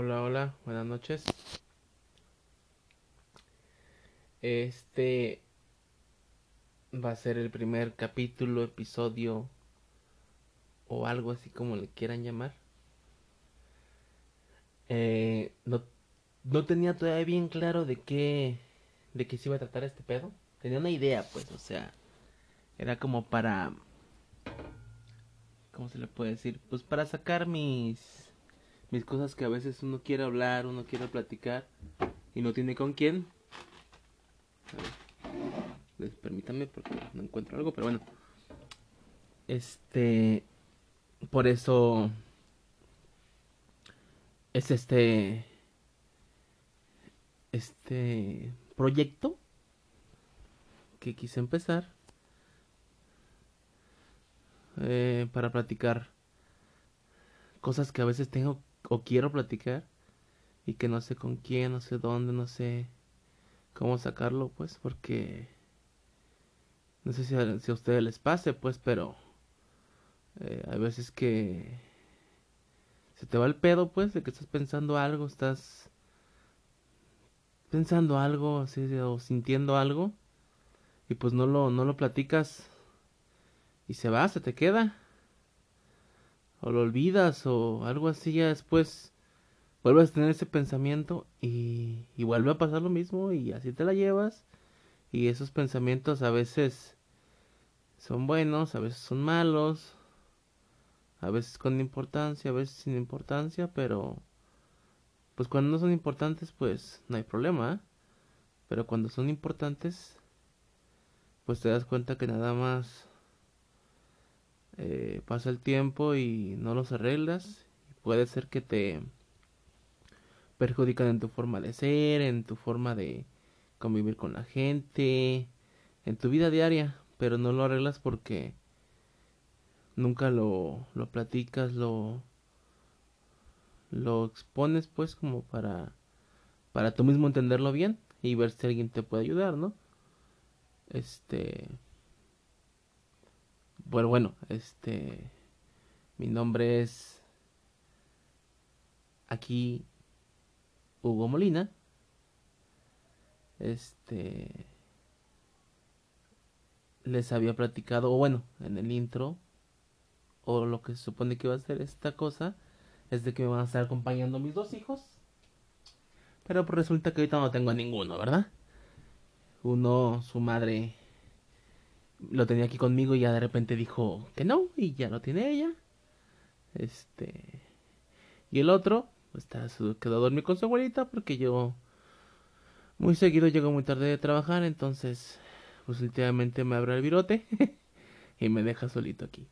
Hola, hola, buenas noches. Este va a ser el primer capítulo, episodio o algo así como le quieran llamar. Eh, no, no tenía todavía bien claro de qué de qué se iba a tratar este pedo. Tenía una idea, pues, o sea, era como para ¿cómo se le puede decir? Pues para sacar mis mis cosas que a veces uno quiere hablar, uno quiere platicar y no tiene con quién. A ver, permítanme porque no encuentro algo, pero bueno. Este, por eso es este, este proyecto que quise empezar eh, para platicar cosas que a veces tengo o quiero platicar y que no sé con quién, no sé dónde, no sé cómo sacarlo, pues, porque no sé si a, si a ustedes les pase, pues, pero eh, hay veces que se te va el pedo, pues, de que estás pensando algo, estás pensando algo, así, o sintiendo algo, y pues no lo, no lo platicas y se va, se te queda o lo olvidas o algo así ya después vuelves a tener ese pensamiento y, y vuelve a pasar lo mismo y así te la llevas. Y esos pensamientos a veces son buenos, a veces son malos, a veces con importancia, a veces sin importancia, pero pues cuando no son importantes pues no hay problema, pero cuando son importantes pues te das cuenta que nada más eh, pasa el tiempo y no los arreglas, puede ser que te perjudican en tu forma de ser, en tu forma de convivir con la gente, en tu vida diaria, pero no lo arreglas porque nunca lo, lo platicas, lo, lo expones pues como para, para tú mismo entenderlo bien y ver si alguien te puede ayudar, ¿no? Este, bueno, bueno, este, mi nombre es aquí Hugo Molina. Este, les había platicado, o bueno, en el intro, o lo que se supone que va a ser esta cosa, es de que me van a estar acompañando mis dos hijos. Pero pues resulta que ahorita no tengo a ninguno, ¿verdad? Uno, su madre lo tenía aquí conmigo y ya de repente dijo que no y ya lo tiene ella. Este. Y el otro, pues está, quedó a dormir con su abuelita porque yo muy seguido llego muy tarde de trabajar, entonces pues últimamente me abre el virote y me deja solito aquí.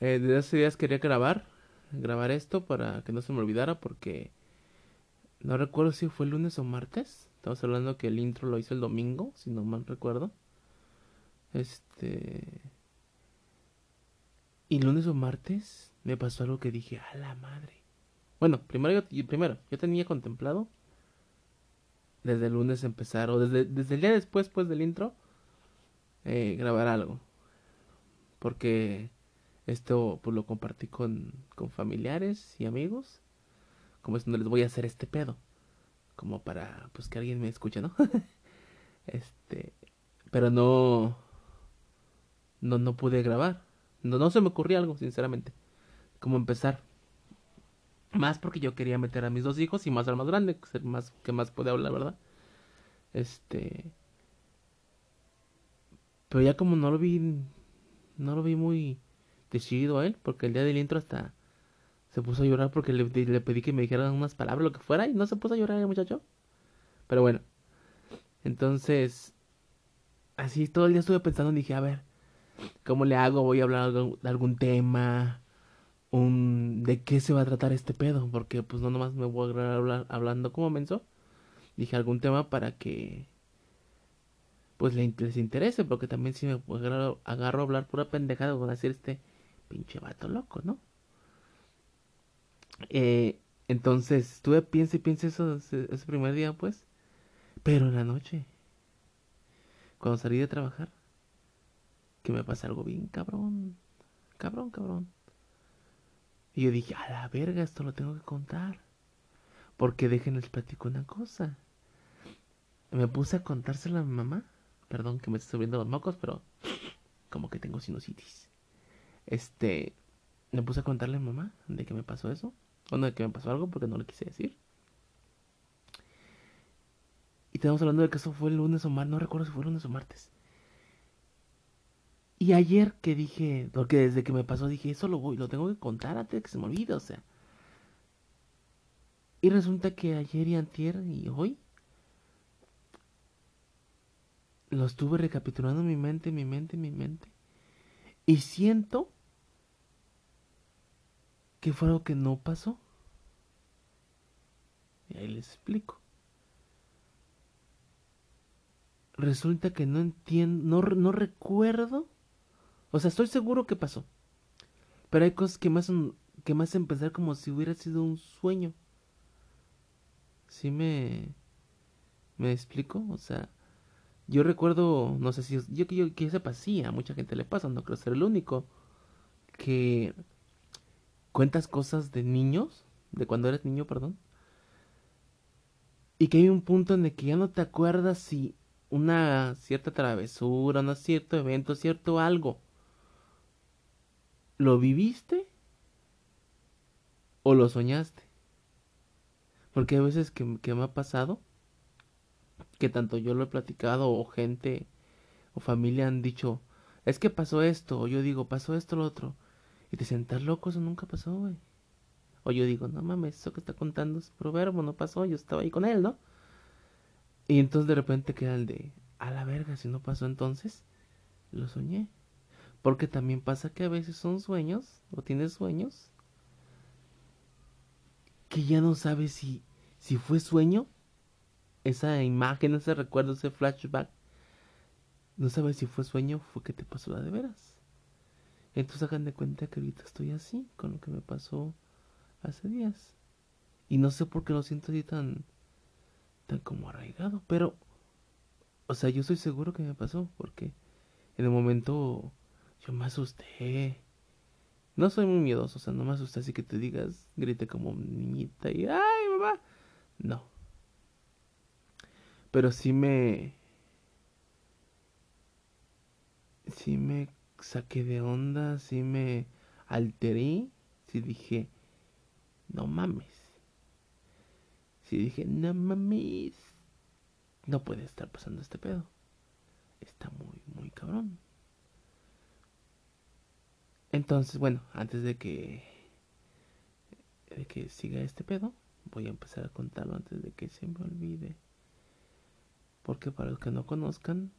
Eh, desde hace días quería grabar, grabar esto para que no se me olvidara porque no recuerdo si fue lunes o martes. Estamos hablando que el intro lo hice el domingo, si no mal recuerdo. Este. Y lunes o martes me pasó algo que dije, a la madre. Bueno, primero yo, primero, yo tenía contemplado desde el lunes empezar, o desde, desde el día después, pues del intro, eh, grabar algo. Porque esto pues lo compartí con, con familiares y amigos. Como es, no les voy a hacer este pedo como para pues que alguien me escuche, ¿no? este, pero no no no pude grabar. No no se me ocurría algo, sinceramente. Cómo empezar. Más porque yo quería meter a mis dos hijos y más al más grande, ser más que más puede hablar, ¿verdad? Este pero ya como no lo vi no lo vi muy decidido a él, porque el día del intro hasta se puso a llorar porque le, pedí que me dijeran unas palabras, lo que fuera, y no se puso a llorar el muchacho. Pero bueno, entonces, así todo el día estuve pensando, dije, a ver, ¿cómo le hago? Voy a hablar de algún tema, un, de qué se va a tratar este pedo, porque pues no nomás me voy a hablar hablando como menso. Dije algún tema para que pues les interese, porque también si me agarro, agarro a hablar pura pendejada, van a decir este pinche vato loco, ¿no? Eh, entonces, estuve piensa y piensa eso ese, primer día, pues. Pero en la noche, cuando salí de trabajar, que me pasa algo bien cabrón. Cabrón, cabrón. Y yo dije, a la verga, esto lo tengo que contar. Porque déjenles platico una cosa. Me puse a contársela a mi mamá. Perdón que me esté subiendo los mocos, pero como que tengo sinusitis. Este, me puse a contarle a mi mamá de que me pasó eso. O no, de que me pasó algo porque no le quise decir. Y estamos hablando de que eso fue el lunes o martes, no recuerdo si fue el lunes o martes. Y ayer que dije, porque desde que me pasó dije, eso lo voy, lo tengo que contar antes que se me olvide, o sea. Y resulta que ayer y antier y hoy lo estuve recapitulando en mi mente, en mi mente, en mi mente. Y siento que fue algo que no pasó. Y ahí les explico. Resulta que no entiendo, no, no recuerdo o sea, estoy seguro que pasó. Pero hay cosas que hacen, que hacen pensar como si hubiera sido un sueño. ¿Sí me, me explico? O sea, yo recuerdo, no sé si yo que yo que sepa, sí, a mucha gente le pasa, no creo ser el único, que cuentas cosas de niños, de cuando eres niño, perdón, y que hay un punto en el que ya no te acuerdas si una cierta travesura, un cierto evento, cierto algo ¿Lo viviste o lo soñaste? Porque hay veces que, me ha pasado que tanto yo lo he platicado o gente o familia han dicho, es que pasó esto, o yo digo, pasó esto, lo otro. Y te sientas loco, eso nunca pasó, güey. O yo digo, no mames, eso que está contando es proverbio, no pasó, yo estaba ahí con él, ¿no? Y entonces de repente queda el de, a la verga, si no pasó entonces, lo soñé. Porque también pasa que a veces son sueños, o tienes sueños, que ya no sabes si, si fue sueño, esa imagen, ese recuerdo, ese flashback, no sabes si fue sueño fue que te pasó la de veras. Entonces hagan de cuenta que ahorita estoy así, con lo que me pasó hace días. Y no sé por qué lo siento así tan, tan como arraigado, pero, o sea, yo estoy seguro que me pasó, porque en el momento yo me asusté. No soy muy miedoso, o sea, no me asusté así que te digas, grite como niñita y ¡ay, mamá! No. Pero sí me. Sí me saqué de onda, sí me alteré, sí dije, no mames. Sí dije, no mames. No puede estar pasando este pedo. Está muy, muy cabrón. Entonces, bueno, antes de que de que siga este pedo, voy a empezar a contarlo antes de que se me olvide. Porque para los que no conozcan,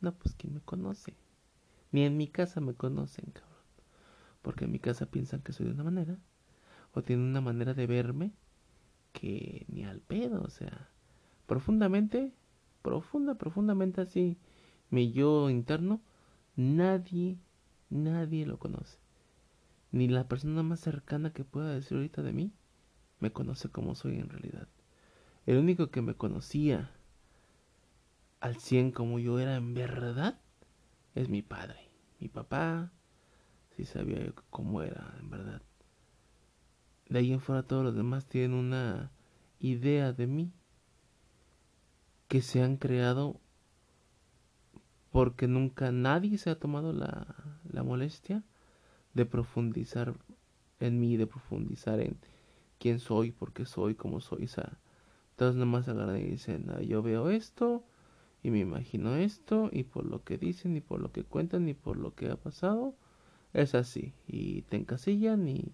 no, pues quién me conoce. Ni en mi casa me conocen, cabrón. Porque en mi casa piensan que soy de una manera, o tienen una manera de verme que ni al pedo, o sea, profundamente, profunda, profundamente así, mi yo interno, nadie Nadie lo conoce. Ni la persona más cercana que pueda decir ahorita de mí me conoce como soy en realidad. El único que me conocía al cien como yo era en verdad es mi padre. Mi papá sí sabía cómo era en verdad. De ahí en fuera todos los demás tienen una idea de mí que se han creado porque nunca nadie se ha tomado la, la molestia de profundizar en mí, de profundizar en quién soy, por qué soy, cómo soy. O sea, todos nomás agarran dicen, ah, yo veo esto y me imagino esto y por lo que dicen y por lo que cuentan y por lo que ha pasado, es así. Y te encasillan y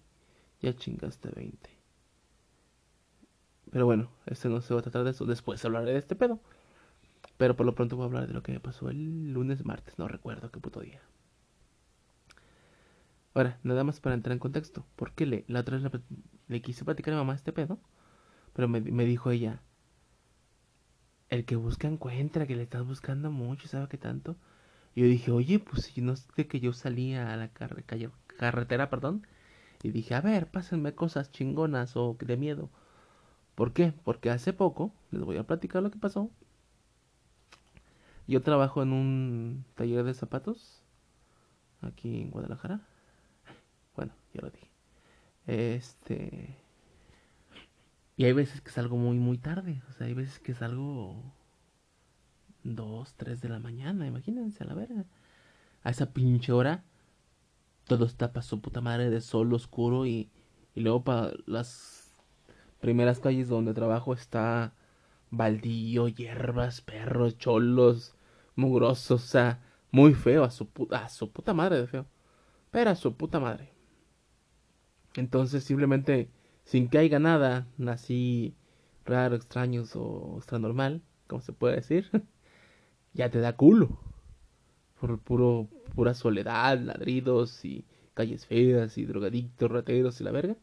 ya chingaste 20. Pero bueno, este no se va a tratar de eso. Después hablaré de este pedo. Pero por lo pronto voy a hablar de lo que me pasó el lunes, martes, no recuerdo qué puto día. Ahora, nada más para entrar en contexto. Porque le, la otra vez le, quise platicar a mi mamá este pedo. Pero me, dijo ella, el que busca encuentra, que le estás buscando mucho, ¿sabe qué tanto? Y yo dije, oye, pues si no sé que yo salía a la carretera, perdón. Y dije, a ver, pásenme cosas chingonas o de miedo. ¿Por qué? Porque hace poco, les voy a platicar lo que pasó. Yo trabajo en un taller de zapatos aquí en Guadalajara. Bueno, ya lo dije. Este. Y hay veces que salgo muy, muy tarde. O sea, hay veces que salgo. Dos, tres de la mañana, imagínense a la verga. A esa pinche hora. Todo está para su puta madre de sol oscuro y. Y luego para las primeras calles donde trabajo está baldío, hierbas, perros, cholos, mugrosos, o sea, muy feo, a su, puta, a su puta madre de feo. Pero a su puta madre. Entonces simplemente, sin que haya nada, nací raro, extraños o extra normal, como se puede decir, ya te da culo. Por puro, pura soledad, ladridos y calles feas y drogadictos, rateros y la verga.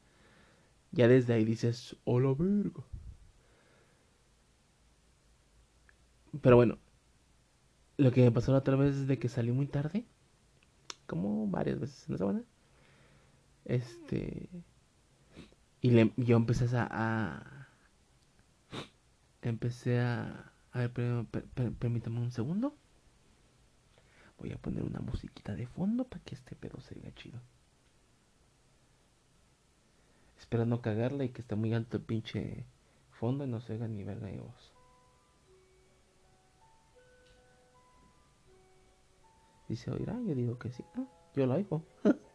Ya desde ahí dices, hola verga. Pero bueno, lo que me pasó la otra vez es de que salí muy tarde, como varias veces en la semana. Este. Y le, yo empecé a. Empecé a. A ver, per, per, permítame un segundo. Voy a poner una musiquita de fondo para que este pedo se vea chido. Espero no cagarla y que esté muy alto el pinche fondo y no se oiga ni verga de voz. Dice, oirá, yo digo que sí. Ah, yo lo oigo.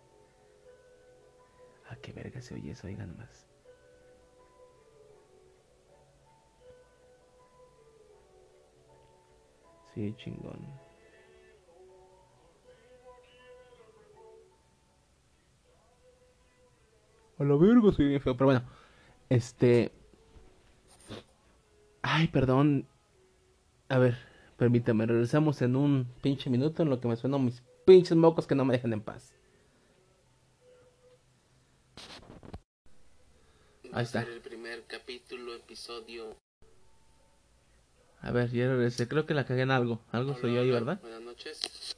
ah, qué verga se oye eso, oigan más. Sí, chingón. A la verga soy bien feo, pero bueno. Este. Ay, perdón. A ver, permítame, regresamos en un pinche minuto en lo que me suenan mis pinches mocos que no me dejan en paz. Ahí está. El primer capítulo, episodio. A ver, ya regresé. Creo que la cagué en algo. Algo soy yo ahí, ¿verdad? Buenas noches.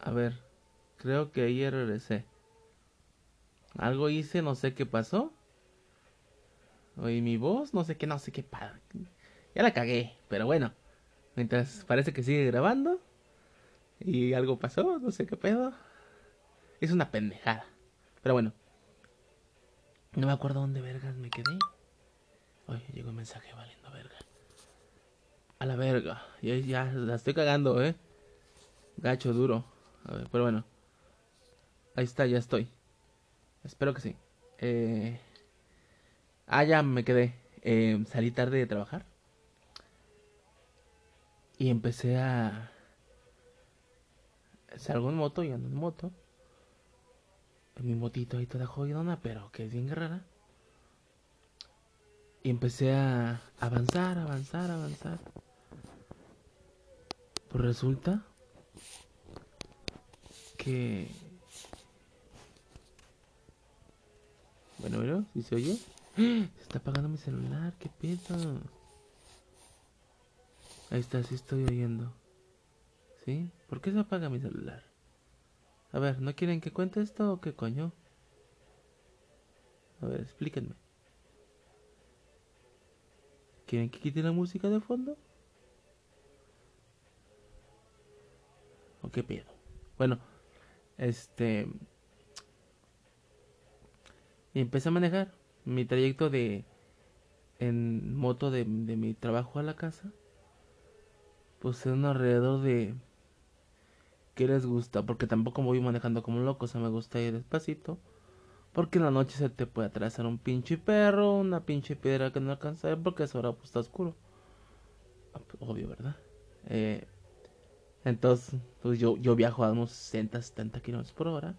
A ver, creo que ahí regresé. Algo hice, no sé qué pasó. Oí mi voz, no sé qué, no sé qué. Ya la cagué, pero bueno. Mientras parece que sigue grabando. Y algo pasó, no sé qué pedo. Es una pendejada. Pero bueno. No me acuerdo dónde vergas me quedé. Oye, llegó un mensaje valiendo verga. A la verga. Ya, ya la estoy cagando, eh. Gacho duro. A ver, pero bueno. Ahí está, ya estoy. Espero que sí. Eh... Ah, ya me quedé. Eh, salí tarde de trabajar. Y empecé a... Salgo en moto y ando en moto. En mi motito ahí toda jodidona, pero que es bien rara. Y empecé a avanzar, avanzar, avanzar. Pues resulta que... Bueno, bueno, si se oye. Se está apagando mi celular, qué pedo. Ahí está, sí estoy oyendo. ¿Sí? ¿Por qué se apaga mi celular? A ver, ¿no quieren que cuente esto o qué coño? A ver, explíquenme. ¿Quieren que quite la música de fondo? ¿O qué pedo? Bueno, este... Y empecé a manejar mi trayecto de... En moto de, de mi trabajo a la casa. Pues en alrededor de... ¿Qué les gusta? Porque tampoco voy manejando como un loco, o sea, me gusta ir despacito. Porque en la noche se te puede atravesar un pinche perro, una pinche piedra que no alcanza porque a esa hora pues está oscuro. Ah, pues, Obvio, ¿verdad? Eh, entonces, pues yo, yo viajo a unos 60, 70 kilómetros por hora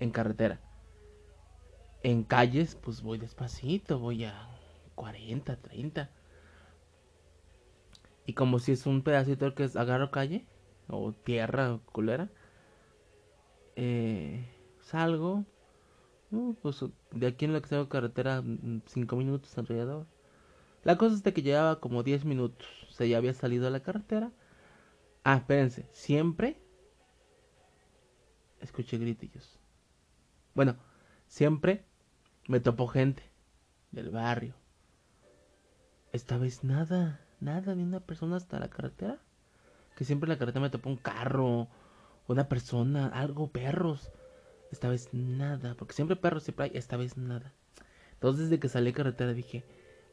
en carretera. En calles, pues voy despacito, voy a 40, 30. Y como si es un pedacito que es- agarro calle, o tierra, o culera, eh, salgo, uh, pues de aquí en lo que tengo carretera, 5 minutos alrededor. La cosa es de que llevaba como 10 minutos, o sea, ya había salido a la carretera. Ah, espérense, siempre escuché gritillos. Bueno, siempre me topo gente del barrio. Esta vez nada, nada, ni una persona hasta la carretera. Que siempre en la carretera me topó un carro, una persona, algo, perros. Esta vez nada, porque siempre perros, siempre hay, esta vez nada. Entonces desde que salí de carretera dije,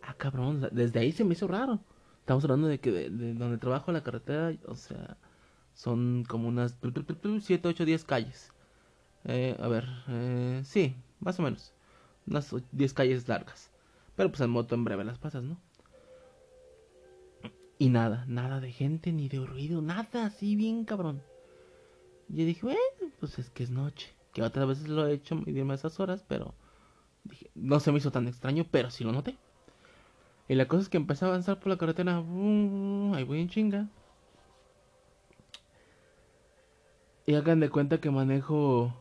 ah cabrón, desde ahí se me hizo raro. Estamos hablando de que de, donde trabajo la carretera, o sea, son como unas 7, 8, 10 calles. Eh, a ver, eh, sí, más o menos. Unas 10 calles largas. Pero pues en moto en breve las pasas, ¿no? Y nada, nada de gente, ni de ruido, nada, así bien cabrón. Y yo dije, bueno, pues es que es noche. Que otras veces lo he hecho medirme a esas horas, pero dije, no se me hizo tan extraño, pero sí lo noté. Y la cosa es que empecé a avanzar por la carretera, ahí voy en chinga. Y hagan de cuenta que manejo.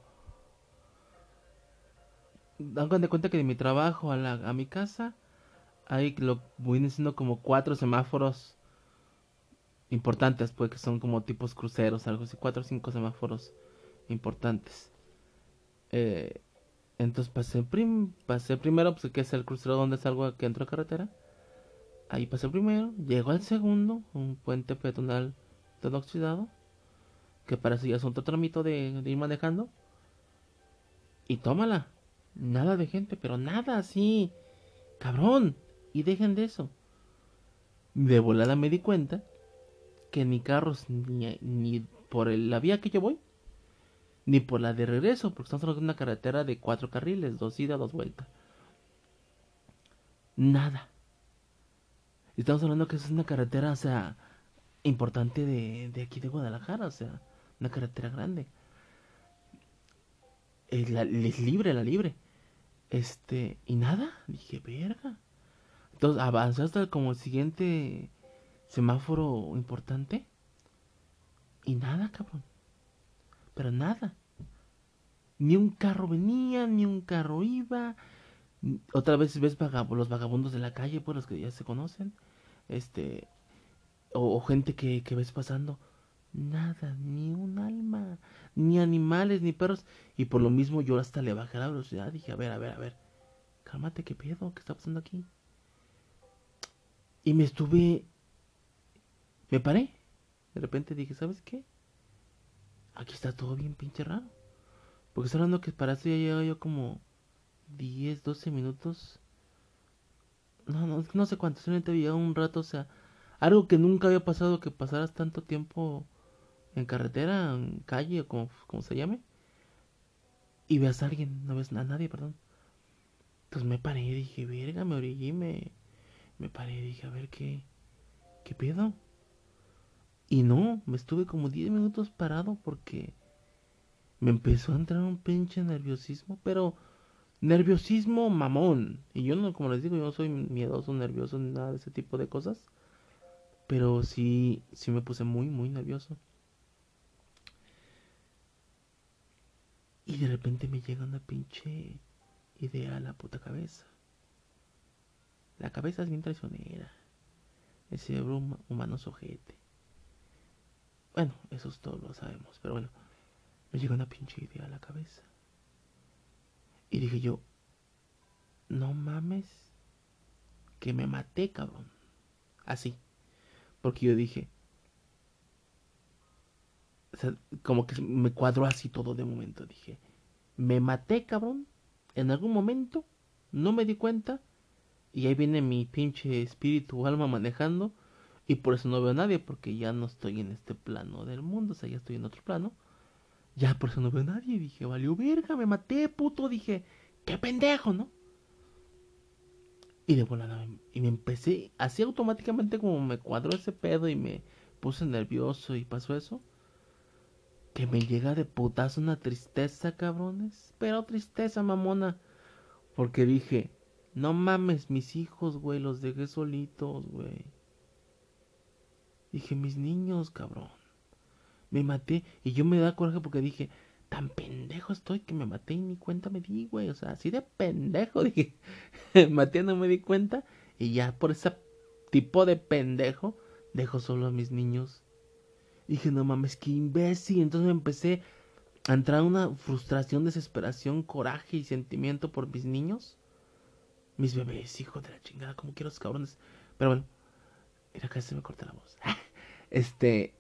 Hagan de cuenta que de mi trabajo a, la, a mi casa hay lo voy diciendo como cuatro semáforos importantes, pues que son como tipos cruceros, algo así, cuatro o cinco semáforos importantes. Eh, entonces pasé, prim pasé primero, pues que es el crucero donde salgo que entro a carretera. Ahí pasé primero, llego al segundo, un puente peatonal todo oxidado, que para eso ya es otro tramito de, de ir manejando. Y tómala, nada de gente, pero nada así, cabrón, y dejen de eso. De volada me di cuenta ni carros ni, ni por la vía que yo voy, ni por la de regreso, porque estamos hablando de una carretera de cuatro carriles, dos ida, dos vueltas. Nada. Estamos hablando que es una carretera, o sea, importante de, de aquí de Guadalajara, o sea, una carretera grande. Es, la, es libre, la libre. Este, y nada, dije, verga. Entonces avancé hasta como el siguiente semáforo importante. Y nada, cabrón. Pero nada. Ni un carro venía, ni un carro iba. Otra vez ves los vagabundos de la calle, pues los que ya se conocen. Este. O, gente que, que ves pasando. Nada, ni un alma. Ni animales, ni perros. Y por lo mismo yo hasta le bajé la velocidad. Dije, a ver, a ver, a ver. Cálmate, ¿qué pedo? ¿Qué está pasando aquí? Y me estuve me paré. De repente dije, ¿sabes qué? Aquí está todo bien pinche raro. Porque estoy hablando que para eso ya llevo yo como 10, 12 minutos. No, no, no sé cuánto, solamente había un rato, o sea, algo que nunca había pasado, que pasaras tanto tiempo en carretera, en calle, o como, como se llame, y veas a alguien, no ves a nadie, perdón. Entonces me paré y dije, verga, me orillé me, me paré y dije, a ver qué, qué pedo. Y no, me estuve como 10 minutos parado porque me empezó a entrar un pinche nerviosismo, pero nerviosismo mamón. Y yo no, como les digo, yo no soy miedoso, nervioso, nada de ese tipo de cosas. Pero sí, sí me puse muy, muy nervioso. Y de repente me llega una pinche idea a la puta cabeza. La cabeza es bien traicionera. El cerebro humano sojete. Bueno, eso es todo lo sabemos, pero bueno, me llegó una pinche idea a la cabeza. Y dije yo, no mames, que me maté, cabrón. Así. Porque yo dije, o sea, como que me cuadró así todo de momento. Dije, me maté, cabrón. En algún momento no me di cuenta. Y ahí viene mi pinche espíritu alma manejando y por eso no veo a nadie, porque ya no estoy en este plano del mundo, o sea, ya estoy en otro plano. Ya por eso no veo a nadie. Dije, valió verga, me maté, puto. Dije, qué pendejo, ¿no? Y de volada, y me empecé, así automáticamente como me cuadró ese pedo y me puse nervioso y pasó eso. Que me llega de putazo una tristeza, cabrones. Pero tristeza, mamona. Porque dije, no mames, mis hijos, güey, los dejé solitos, güey. Dije, mis niños, cabrón. Me maté. Y yo me da coraje porque dije, tan pendejo estoy que me maté y ni cuenta me di, güey. O sea, así de pendejo. Dije, maté, no me di cuenta. Y ya por ese tipo de pendejo, dejo solo a mis niños. Dije, no mames, qué imbécil. Entonces me empecé a entrar una frustración, desesperación, coraje y sentimiento por mis niños. Mis bebés, hijo de la chingada, como quiero esos cabrones. Pero bueno, mira, casi se me corta la voz. Este,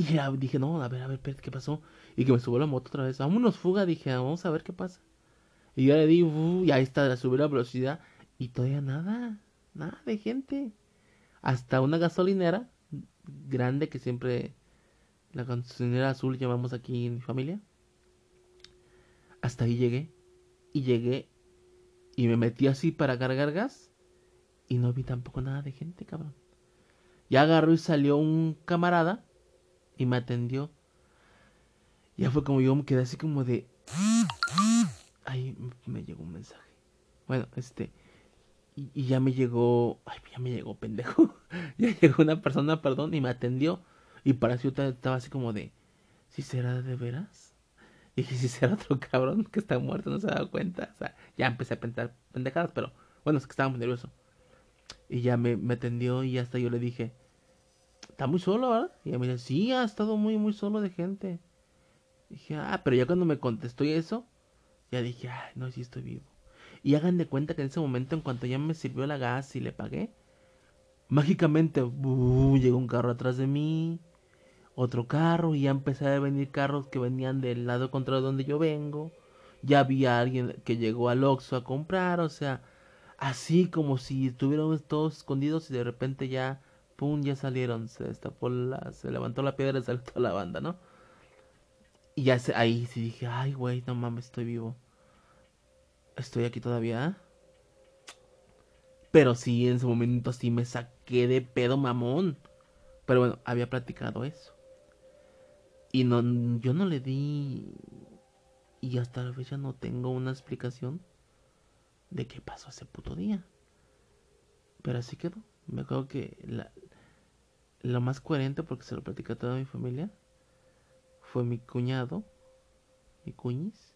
Y dije, no, a ver, a ver, ¿qué pasó? Y que me subió la moto otra vez. Vámonos, fuga, dije, vamos a ver qué pasa. Y ya le di, y ahí está, subí la velocidad. Y todavía nada, nada de gente. Hasta una gasolinera grande que siempre, la gasolinera azul llamamos aquí en mi familia. Hasta ahí llegué. Y llegué y me metí así para cargar gas. Y no vi tampoco nada de gente, cabrón. Ya agarró y salió un camarada y me atendió. Ya fue como yo me quedé así como de... Ahí me llegó un mensaje. Bueno, este... Y, ya me llegó... Ay, ya me llegó, pendejo. ya llegó una persona, perdón, y me atendió. Y para yo estaba así como de... ¿Si será de veras? Y dije, si será otro cabrón que está muerto, no se ha dado cuenta. O sea, ya empecé a pensar pendejadas, pero bueno, es que estaba muy nervioso. Y ya me, me atendió y hasta yo le dije, está muy solo, ¿verdad? Y ella me dice, sí, ha estado muy, muy solo de gente. Dije, ah, pero ya cuando me contestó eso, ya dije, ay, no, sí estoy vivo. Y hagan de cuenta que en ese momento, en cuanto ya me sirvió la gas y le pagué, mágicamente uh, llegó un carro atrás de mí, otro carro, y ya empecé a venir carros que venían del lado contrario donde yo vengo. Ya había alguien que llegó al Oxxo a comprar, o sea, así como si estuviéramos todos escondidos y de repente ya, pum, ya salieron, se destapó la, se levantó la piedra y salió toda la banda, ¿no? Y ya se, ahí sí dije, ay, güey, no mames, estoy vivo. Estoy aquí todavía. Pero sí, en ese momento sí me saqué de pedo mamón. Pero bueno, había platicado eso. Y no, yo no le di. Y hasta la fecha no tengo una explicación de qué pasó ese puto día. Pero así quedó. Me acuerdo que la, lo más coherente, porque se lo platicé a toda mi familia, fue mi cuñado, mi cuñis,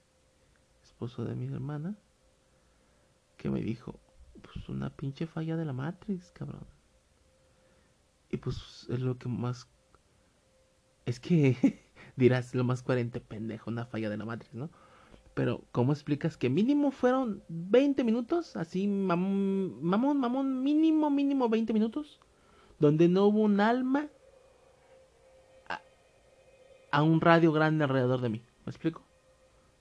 esposo de mi hermana, que me dijo, pues una pinche falla de la Matrix, cabrón. Y pues es lo que más... Es que dirás lo más coherente, pendejo, una falla de la Matrix, ¿no? Pero, ¿cómo explicas que mínimo fueron 20 minutos? Así, mamón, mamón, mamón, mínimo, mínimo 20 minutos. Donde no hubo un alma a, un radio grande alrededor de mí. ¿Me explico?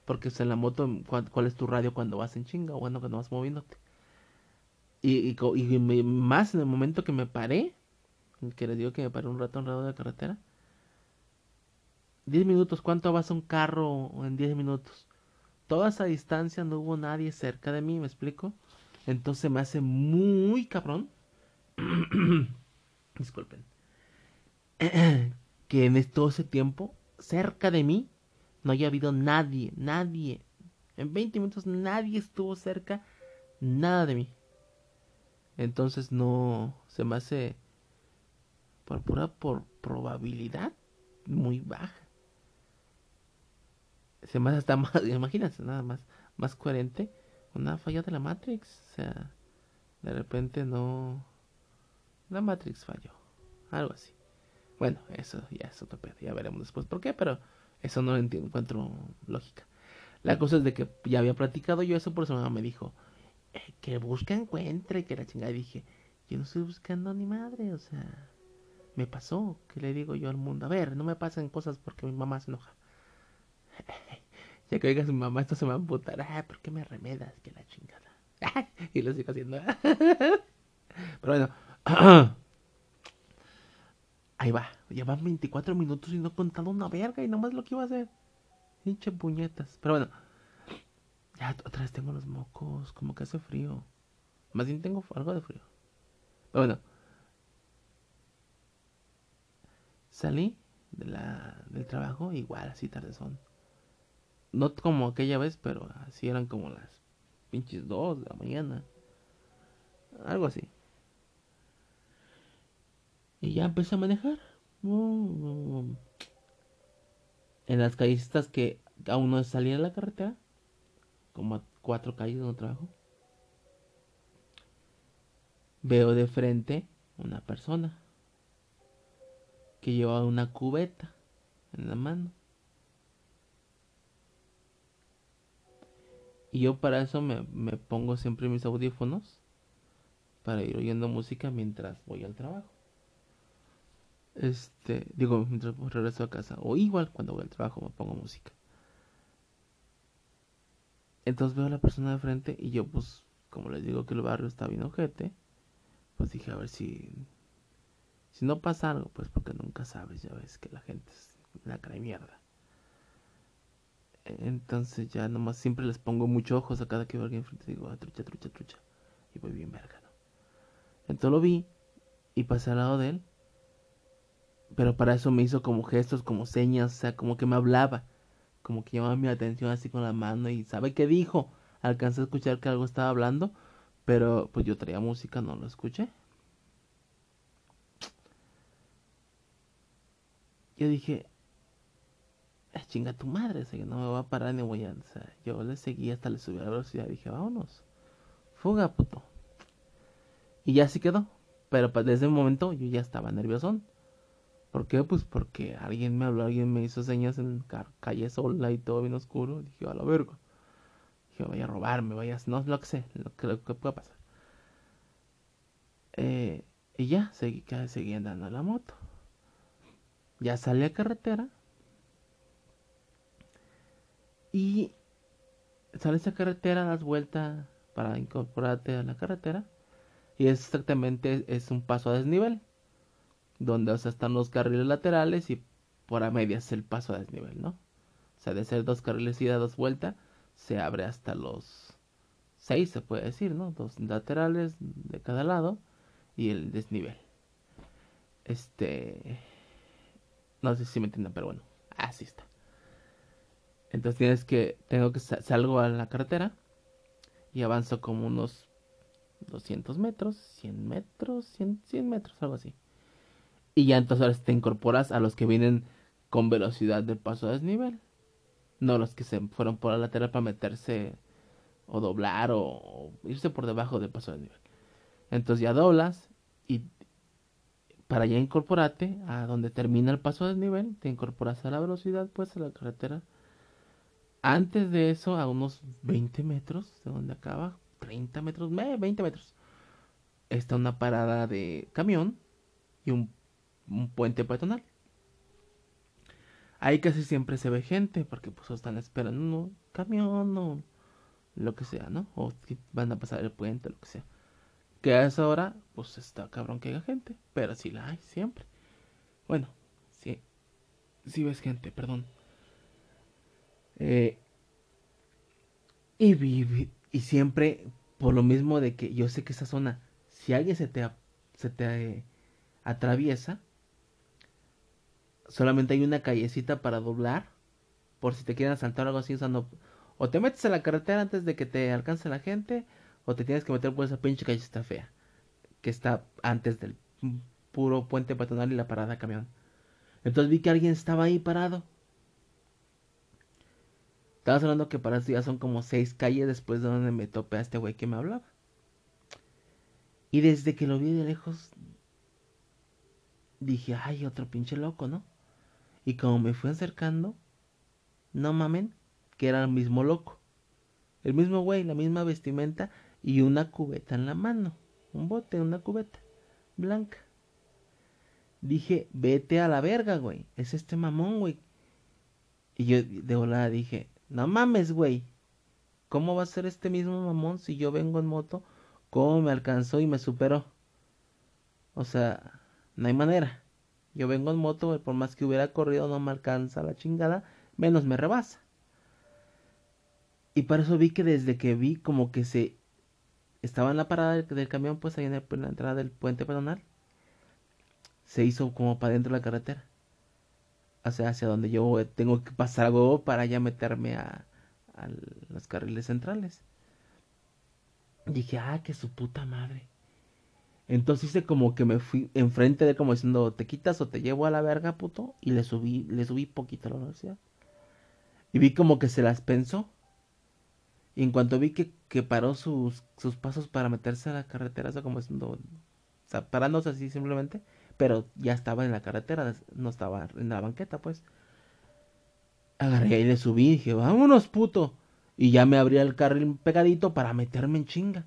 Porque es en la moto, ¿cuál, es tu radio cuando vas en chinga? O bueno, cuando vas moviéndote. Y, y, y más en el momento que me paré, que les digo que me paré un rato alrededor de la carretera. 10 minutos, ¿cuánto vas a un carro en 10 minutos? Toda esa distancia no hubo nadie cerca de mí, ¿me explico? Entonces me hace muy cabrón. Disculpen. que en todo ese tiempo, cerca de mí, no haya habido nadie, nadie. En 20 minutos nadie estuvo cerca, nada de mí. Entonces no se me hace por pura por probabilidad muy baja se me hasta más, imagínense, nada más, más coherente, una falla de la Matrix, o sea, de repente no, la Matrix falló, algo así. Bueno, eso ya es otro pedo, ya veremos después por qué, pero eso no entiendo, encuentro lógica. La cosa es de que ya había platicado yo eso, por eso me dijo, eh, que busca encuentre, que la chingada, y dije, yo no estoy buscando ni madre, o sea, me pasó, que le digo yo al mundo, a ver, no me pasen cosas porque mi mamá se enoja. ya que oiga su mamá, esto se va a emputar. Ah, ¿por qué me remedas? Que la chingada. y lo sigo haciendo. Pero bueno. Ahí va. Llevan 24 minutos y no he contado una verga y nomás lo que iba a hacer. Pinche puñetas. Pero bueno. Ya otra vez tengo los mocos. Como que hace frío. Más bien tengo algo de frío. Pero bueno. Salí de la, del trabajo igual así tarde son no como aquella vez, pero así eran como las pinches dos de la mañana. Algo así. Y ya empecé a manejar. En las calles que aún no salía de la carretera. Como a cuatro calles donde trabajo. Veo de frente una persona que llevaba una cubeta en la mano. Y yo para eso me, me pongo siempre mis audífonos para ir oyendo música mientras voy al trabajo. Este, digo, mientras regreso a casa. O igual cuando voy al trabajo me pongo música. Entonces veo a la persona de frente y yo pues, como les digo que el barrio está bien ojete, pues dije a ver si... Si no pasa algo, pues porque nunca sabes, ya ves que la gente es la cara mierda. Entonces ya nomás siempre les pongo muchos ojos a cada que veo a alguien frente. Digo, ah, trucha, trucha, trucha. Y voy bien verga, ¿no? Entonces lo vi y pasé al lado de él. Pero para eso me hizo como gestos, como señas, o sea, como que me hablaba. Como que llamaba mi atención así con la mano y ¿sabe qué dijo? Alcancé a escuchar que algo estaba hablando, pero pues yo traía música, no lo escuché. Yo dije, "Ah, chinga tu madre, o que no me va a parar ni voy a... Yo le seguí hasta le subí la velocidad y dije, vámonos. Fuga, puto. Y ya así quedó. Pero pues, desde ese momento yo ya estaba nerviosón. ¿Por qué? Pues porque alguien me habló, alguien me hizo señas en ca- calle sola y todo bien oscuro. Dije, a la verga. Dije, vaya a robarme, vaya a... No, lo que sé, lo que, lo que pueda pasar. Eh, y ya, seguí, seguí andando en la moto. Ya salí a carretera. Y sales a carretera, das vuelta para incorporarte a la carretera. Y es exactamente es un paso a desnivel. Donde o están los carriles laterales y por a medias el paso a desnivel, ¿no? O sea, de ser dos carriles ida, dos vuelta, se abre hasta los seis, se puede decir, ¿no? Dos laterales de cada lado y el desnivel. Este. No sé si me entienden, pero bueno, así está. Entonces tienes que. Tengo que. sa- Salgo a la carretera y avanzo como unos 200 metros, 100 metros, 100, 100 metros, algo así. Y ya entonces ahora te incorporas a los que vienen con velocidad de paso a desnivel. No los que se fueron por la lateral para meterse o doblar o, o irse por debajo del paso a desnivel. Entonces ya doblas y para ya incorporarte a donde termina el paso a desnivel, te incorporas a la velocidad, pues a la carretera. Antes de eso, a unos 20 metros de donde acaba, 30 metros, eh, 20 metros, está una parada de camión y un, un puente peatonal. Ahí casi siempre se ve gente porque pues están esperando un camión o lo que sea, ¿no? O van a pasar el puente, lo que sea. Que a esa hora, pues está cabrón que haya gente, pero sí la hay siempre. Bueno, sí, sí ves gente, perdón. Eh, y, vi- y siempre, por lo mismo de que yo sé que esa zona, si alguien se te, se te eh, atraviesa, solamente hay una callecita para doblar, por si te quieren asaltar o algo así, o sea, no- o te metes a la carretera antes de que te alcance la gente, o te tienes que meter por esa pinche callecita fea, que está antes del puro puente peatonal y la parada de camión. Entonces vi que alguien estaba ahí parado. Estabas hablando que para eso ya son como seis calles después de donde me topé a este güey que me hablaba. Y desde que lo vi de lejos, dije, ay, otro pinche loco, ¿no? Y como me fui acercando, no mamen, que era el mismo loco. El mismo güey, la misma vestimenta y una cubeta en la mano. Un bote, una cubeta blanca. Dije, vete a la verga, güey. Es este mamón, güey. Y yo de volada dije, no mames, güey. ¿Cómo va a ser este mismo mamón si yo vengo en moto? ¿Cómo me alcanzó y me superó? O sea, no hay manera. Yo vengo en moto, güey, por más que hubiera corrido, no me alcanza la chingada, menos me rebasa. Y para eso vi que desde que vi como que se estaba en la parada del, camión, pues ahí en, la entrada del puente peatonal, se hizo como para dentro de la carretera. Sea, hacia donde yo tengo que pasar a huevo para ya meterme a, los carriles centrales. Dije, ah, que su puta madre. Entonces hice como que me fui enfrente de como diciendo, te quitas o te llevo a la verga, puto. Y le subí, le subí poquito la velocidad. Y vi como que se las pensó. Y en cuanto vi que, que paró sus, sus pasos para meterse a la carretera, como diciendo, o sea, parándose así simplemente, pero ya estaba en la carretera, no estaba en la banqueta, pues. Agarré y le subí y dije, vámonos, puto. Y ya me abría el carril pegadito para meterme en chinga.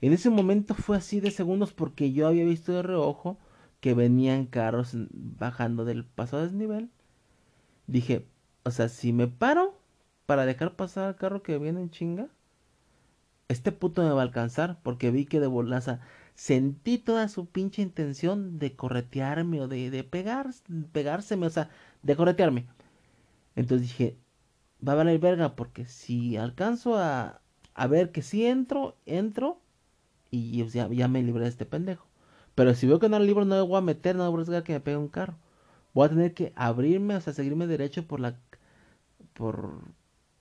En ese momento fue así de segundos porque yo había visto de reojo que venían carros bajando del paso a desnivel. Dije, o sea, si me paro para dejar pasar al carro que viene en chinga, este puto me va a alcanzar porque vi que de bolaza sentí toda su pinche intención de corretearme o de, de pegar, o sea, de corretearme. Entonces dije, va a valer verga porque si alcanzo a, a ver que si entro, entro y ya, ya me libré de este pendejo. Pero si veo que no el libro no me voy a meter, no voy a arriesgar que me pegue un carro. Voy a tener que abrirme, o sea, seguirme derecho por la por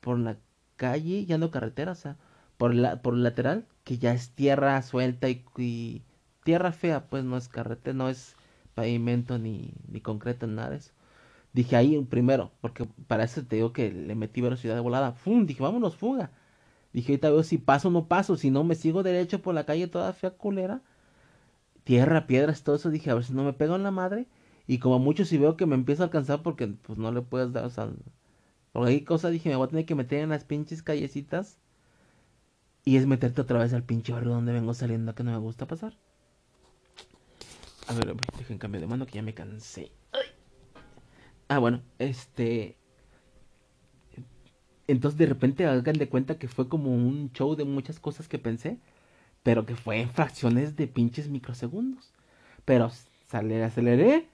por la calle, ya no carretera, o sea, por la por el lateral, que ya es tierra suelta y, tierra fea, pues no es carretera, no es pavimento ni, ni concreto, nada de eso. Dije ahí primero, porque para eso te digo que le metí velocidad de volada. ¡Fum! Dije, vámonos, fuga. Dije, ahorita veo si paso o no paso, si no me sigo derecho por la calle toda fea culera tierra, piedras, todo eso, dije, a ver si no me pego en la madre. Y como mucho si veo que me empieza a alcanzar porque pues no le puedes dar, o sea, por ahí cosa dije, me voy a tener que meter en las pinches callecitas. Y es meterte otra vez al pinche barrio donde vengo saliendo que no me gusta pasar. A ver, dejen cambio de mano que ya me cansé. Ah, bueno, este... Entonces de repente hagan de cuenta que fue como un show de muchas cosas que pensé pero que fue en fracciones de pinches microsegundos. Pero sale, aceleré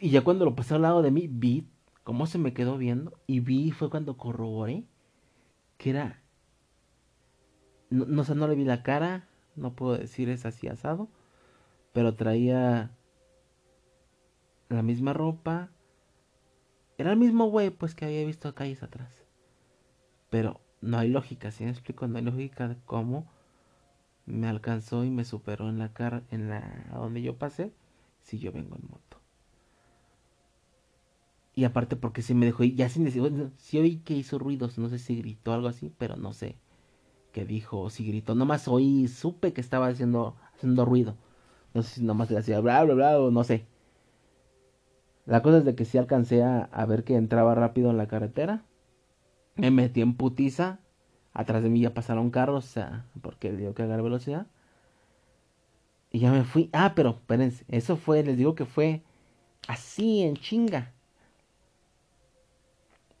y ya cuando lo pasé al lado de mí vi cómo se me quedó viendo y vi fue cuando corroboré que era no, no sé, no le vi la cara, no puedo decir es así asado, pero traía la misma ropa. Era el mismo güey pues que había visto calles atrás. Pero no hay lógica, si me explico, no hay lógica de cómo me alcanzó y me superó en la cara, en la a donde yo pasé, si yo vengo en moto. Y aparte porque si me dejó, ya sin decir, si oí que hizo ruidos, no sé si gritó algo así, pero no sé qué dijo si gritó, nomás oí, supe que estaba haciendo, haciendo ruido. No sé si nomás le hacía bla bla bla o no sé. La cosa es de que si alcancé a, a ver que entraba rápido en la carretera. Me metí en putiza atrás de mí ya pasaron carros, o sea, porque dio que agarrar velocidad. Y ya me fui. Ah, pero espérense, eso fue, les digo que fue así en chinga.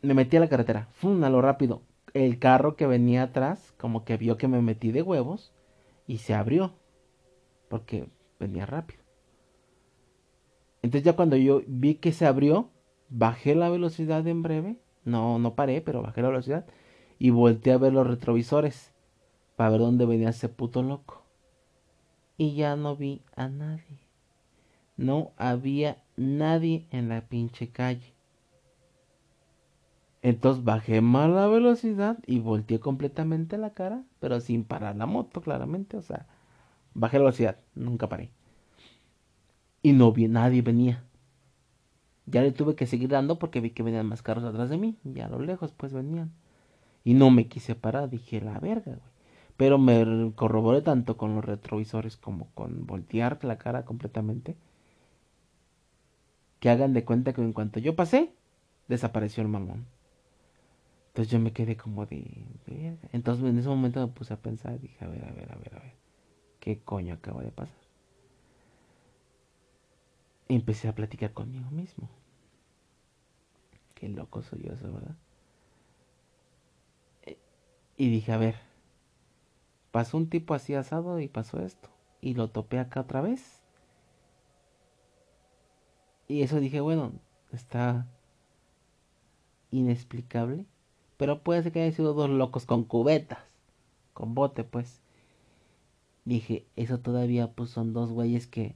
Me metí a la carretera, a lo rápido. El carro que venía atrás, como que vio que me metí de huevos y se abrió, porque venía rápido. Entonces ya cuando yo vi que se abrió, bajé la velocidad en breve. No, no paré, pero bajé la velocidad y volteé a ver los retrovisores para ver dónde venía ese puto loco. Y ya no vi a nadie. No había nadie en la pinche calle. Entonces bajé más la velocidad y volteé completamente la cara, pero sin parar la moto, claramente. O sea, bajé la velocidad, nunca paré. Y no vi, nadie venía. Ya le tuve que seguir dando porque vi que venían más carros atrás de mí. Y a lo lejos pues venían. Y no me quise parar, dije, la verga, güey. Pero me corroboré tanto con los retrovisores como con voltear la cara completamente. Que hagan de cuenta que en cuanto yo pasé, desapareció el mamón. Entonces yo me quedé como de... Entonces en ese momento me puse a pensar, dije, a ver, a ver, a ver, a ver. ¿Qué coño acaba de pasar? Y empecé a platicar conmigo mismo. Qué loco soy yo eso, ¿verdad? Y dije, a ver, pasó un tipo así asado y pasó esto. Y lo topé acá otra vez. Y eso dije, bueno, está inexplicable. Pero puede ser que hayan sido dos locos con cubetas. Con bote, pues. Dije, eso todavía pues son dos güeyes que,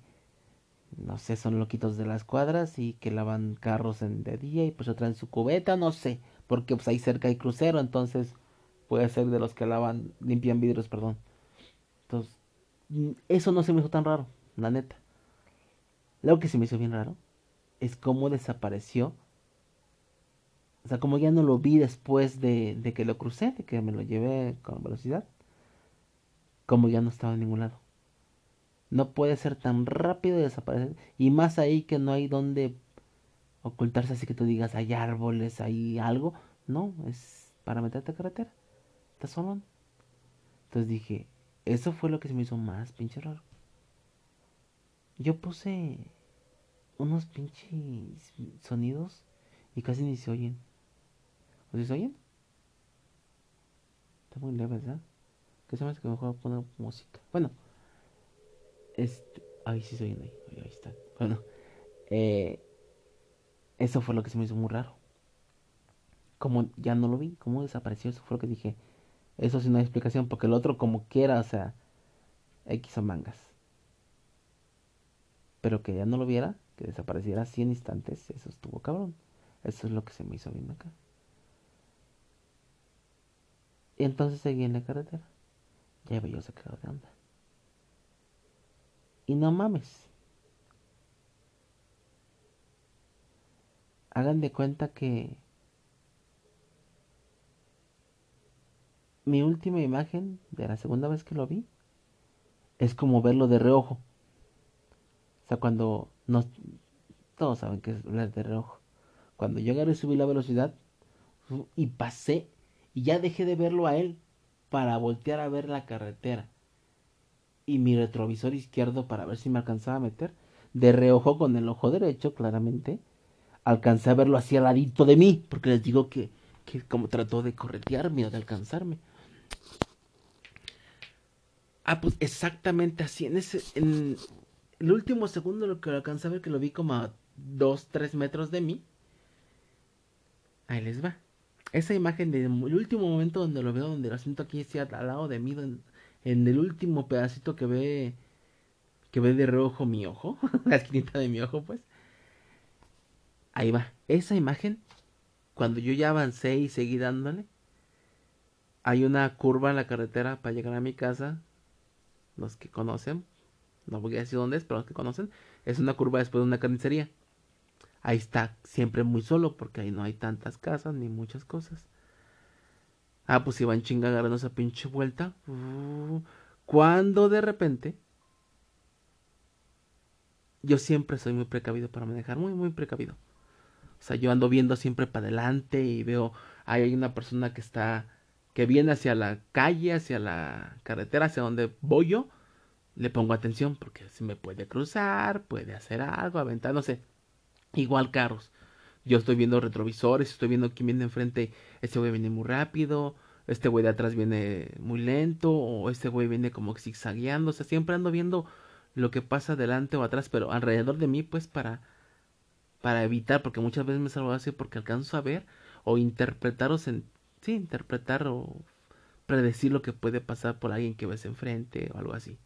no sé, son loquitos de las cuadras y que lavan carros en de día y pues traen su cubeta, no sé. Porque pues ahí cerca hay crucero, entonces puede ser de los que lavan, limpian vidrios, perdón. Entonces, mm, eso no se me hizo tan raro, la neta. Lo que se me hizo bien raro es cómo desapareció. O sea, como ya no lo vi después de, de que lo crucé, de que me lo llevé con velocidad. Como ya no estaba en ningún lado. No puede ser tan rápido desaparecer. Y más ahí que no hay donde ocultarse, así que tú digas, hay árboles, hay algo. No, es para meterte a carretera. ¿Estás solo? Entonces dije, eso fue lo que se me hizo más pinche raro. Yo puse unos pinches sonidos y casi ni se oyen. ¿O si se oyen? Está muy leve, ¿verdad? Que se me hace que mejor poner música. Bueno, este. Ay, sí se oyen ahí. Ahí, están. Bueno, eh, eso fue lo que se me hizo muy raro. Como ya no lo vi, como desapareció, eso fue lo que dije. Eso sí no hay explicación, porque el otro como quiera, o sea, X o mangas. Pero que ya no lo viera, que desapareciera así en instantes, eso estuvo cabrón. Eso es lo que se me hizo bien acá. Y entonces seguí en la carretera. Ya yo sacado de onda. Y no mames. Hagan de cuenta que mi última imagen de la segunda vez que lo vi es como verlo de reojo. O sea, cuando no todos saben que es ver de reojo. Cuando yo agarré y subí la velocidad y pasé y ya dejé de verlo a él para voltear a ver la carretera y mi retrovisor izquierdo para ver si me alcanzaba a meter. De reojo con el ojo derecho, claramente. Alcancé a verlo así al ladito de mí, porque les digo que, que como trató de corretearme o de alcanzarme. Ah, pues exactamente así. En ese, en el último segundo lo que lo a ver, que lo vi como a dos, tres metros de mí. Ahí les va. Esa imagen del último momento donde lo veo, donde lo siento aquí al lado de mí, en el último pedacito que ve que ve de reojo mi ojo, la esquinita de mi ojo, pues. Ahí va. Esa imagen, cuando yo ya avancé y seguí dándole, hay una curva en la carretera para llegar a mi casa. Los que conocen, no voy a decir dónde es, pero los que conocen, es una curva después de una carnicería. Ahí está siempre muy solo porque ahí no hay tantas casas ni muchas cosas. Ah, pues iban chinga agarrando esa pinche vuelta. Uh, cuando de repente. Yo siempre soy muy precavido para manejar, muy, muy precavido. O sea, yo ando viendo siempre para adelante y veo, ahí hay una persona que está, que viene hacia la calle, hacia la carretera, hacia donde voy yo. Le pongo atención porque si me puede cruzar, puede hacer algo, aventar, no sé. Igual carros yo estoy viendo retrovisores, estoy viendo quién viene enfrente, este güey viene muy rápido, este güey de atrás viene muy lento, o este güey viene como zigzagueando, o sea, siempre ando viendo lo que pasa delante o atrás, pero alrededor de mí, pues para, para evitar, porque muchas veces me salgo así porque alcanzo a ver o interpretar o sí, interpretar o predecir lo que puede pasar por alguien que ves enfrente o algo así.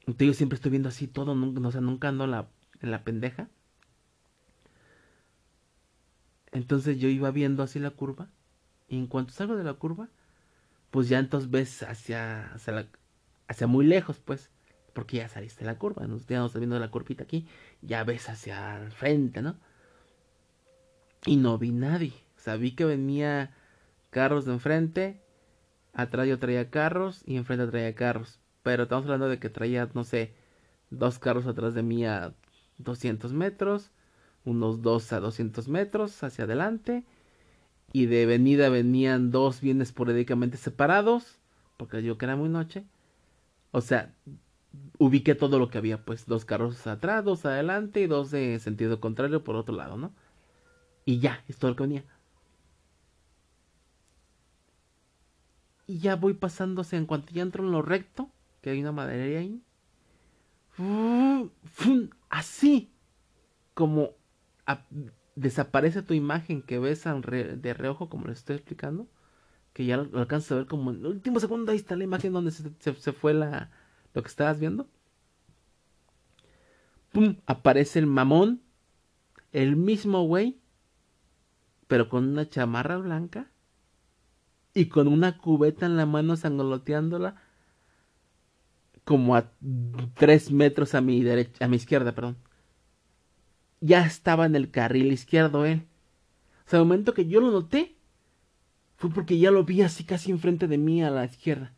Entonces yo siempre estoy viendo así todo, nunca, o sea, nunca ando la, en la pendeja entonces yo iba viendo así la curva. Y en cuanto salgo de la curva, pues ya entonces ves hacia, hacia, muy lejos, pues. Porque ya saliste de la curva. Ya no estás viendo la curvita aquí. Ya ves hacia el frente, ¿no? Y no vi nadie. O sea, vi que venía carros de enfrente. Atrás yo traía carros y enfrente traía carros. Pero estamos hablando de que traía, no sé, dos carros atrás de mí a 200 metros unos 2 a 200 metros hacia adelante. Y de venida venían dos bien esporádicamente separados, porque yo que era muy noche. O sea, ubiqué todo lo que había, pues dos carros atrás, dos adelante y dos de sentido contrario por otro lado, ¿no? Y ya, es todo lo que venía. Y ya voy pasándose en cuanto ya entro en lo recto, que hay una maderería ahí. Así como desaparece tu imagen que ves de reojo, como les estoy explicando, que ya lo, alcanzas a ver como en el último segundo, ahí está la imagen donde se, fue la, lo que estabas viendo. ¡Pum! Aparece el mamón, el mismo güey, pero con una chamarra blanca y con una cubeta en la mano sangoloteándola como a tres metros a mi derecha, a mi izquierda, perdón ya estaba en el carril izquierdo él. O sea, el momento que yo lo noté, fue porque ya lo vi así casi enfrente de mí a la izquierda.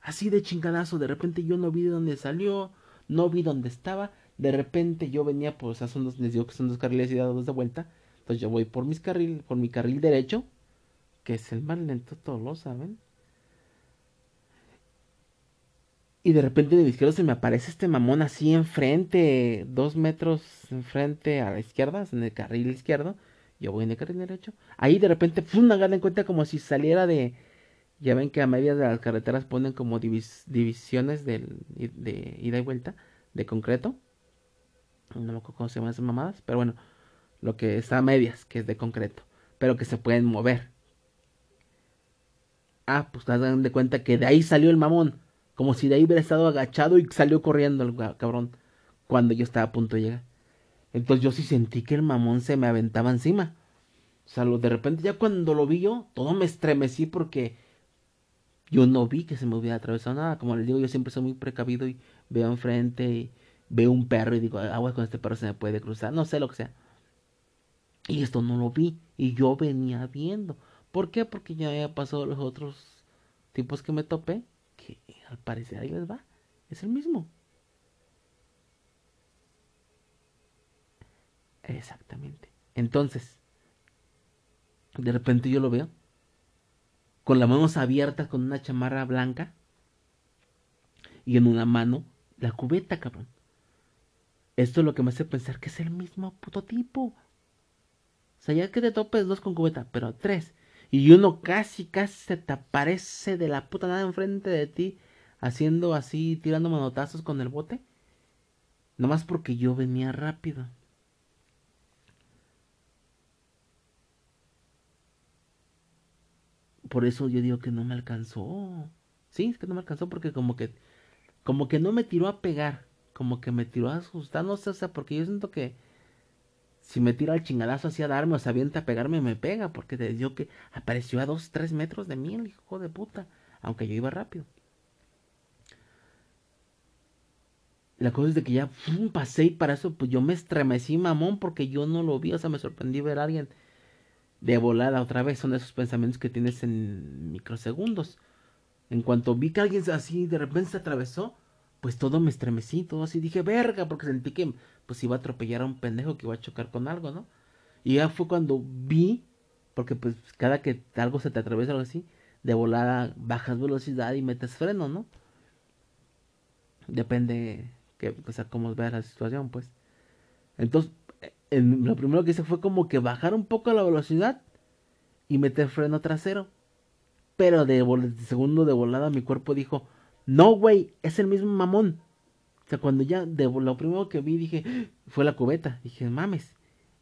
Así de chingadazo, de repente yo no vi de dónde salió, no vi dónde estaba, de repente yo venía, pues, o sea, son dos, les digo que son dos carriles y dos de vuelta, entonces yo voy por mis carril, por mi carril derecho, que es el más lento, todos lo saben. Y de repente de mi izquierda se me aparece este mamón así enfrente, dos metros enfrente a la izquierda, en el carril izquierdo. Yo voy en el carril derecho. Ahí de repente, pum, hagan en cuenta como si saliera de. Ya ven que a medias de las carreteras ponen como divisiones del, de ida y vuelta de concreto. No me acuerdo cómo se llaman esas mamadas, pero bueno, lo que está a medias, que es de concreto, pero que se pueden mover. Ah, pues dan de cuenta que de ahí salió el mamón. Como si de ahí hubiera estado agachado y salió corriendo el cabrón. Cuando yo estaba a punto de llegar. Entonces yo sí sentí que el mamón se me aventaba encima. O sea, de repente ya cuando lo vi yo, todo me estremecí porque yo no vi que se me hubiera atravesado nada. Como les digo, yo siempre soy muy precavido y veo enfrente y veo un perro y digo, agua con este perro se me puede cruzar. No sé lo que sea. Y esto no lo vi. Y yo venía viendo. ¿Por qué? Porque ya había pasado los otros tipos que me topé. Que al parecer ahí les va. Es el mismo. Exactamente. Entonces, de repente yo lo veo. Con las manos abiertas, con una chamarra blanca. Y en una mano, la cubeta, cabrón. Esto es lo que me hace pensar que es el mismo puto tipo. O sea, ya que te topes dos con cubeta, pero tres y uno casi, casi se te aparece de la puta nada enfrente de ti, haciendo así, tirando manotazos con el bote. Nomás porque yo venía rápido. Por eso yo digo que no me alcanzó. Sí, es que no me alcanzó porque como que como que no me tiró a pegar, como que me tiró a asustar, no sé, o sea, porque yo siento que si me tira el chingadazo hacia darme o se avienta a pegarme, me pega, porque te digo que apareció a dos, tres metros de mí el hijo de puta, aunque yo iba rápido. La cosa es de que ya pasé y para eso pues yo me estremecí mamón porque yo no lo vi, o sea, me sorprendí ver a alguien de volada otra vez, son esos pensamientos que tienes en microsegundos. En cuanto vi que alguien así de repente se atravesó, pues todo me estremecí, todo así, dije, verga, porque sentí que pues iba a atropellar a un pendejo que iba a chocar con algo, ¿no? Y ya fue cuando vi, porque pues cada que algo se te atraviesa algo así, de volada bajas velocidad y metes freno, ¿no? Depende que, o sea, cómo veas la situación, pues. Entonces, lo primero que hice fue como que bajar un poco la velocidad y meter freno trasero. Pero de, de segundo de volada mi cuerpo dijo, no, güey, es el mismo mamón. O sea, cuando ya, lo primero que vi, dije, fue la cubeta. Dije, mames.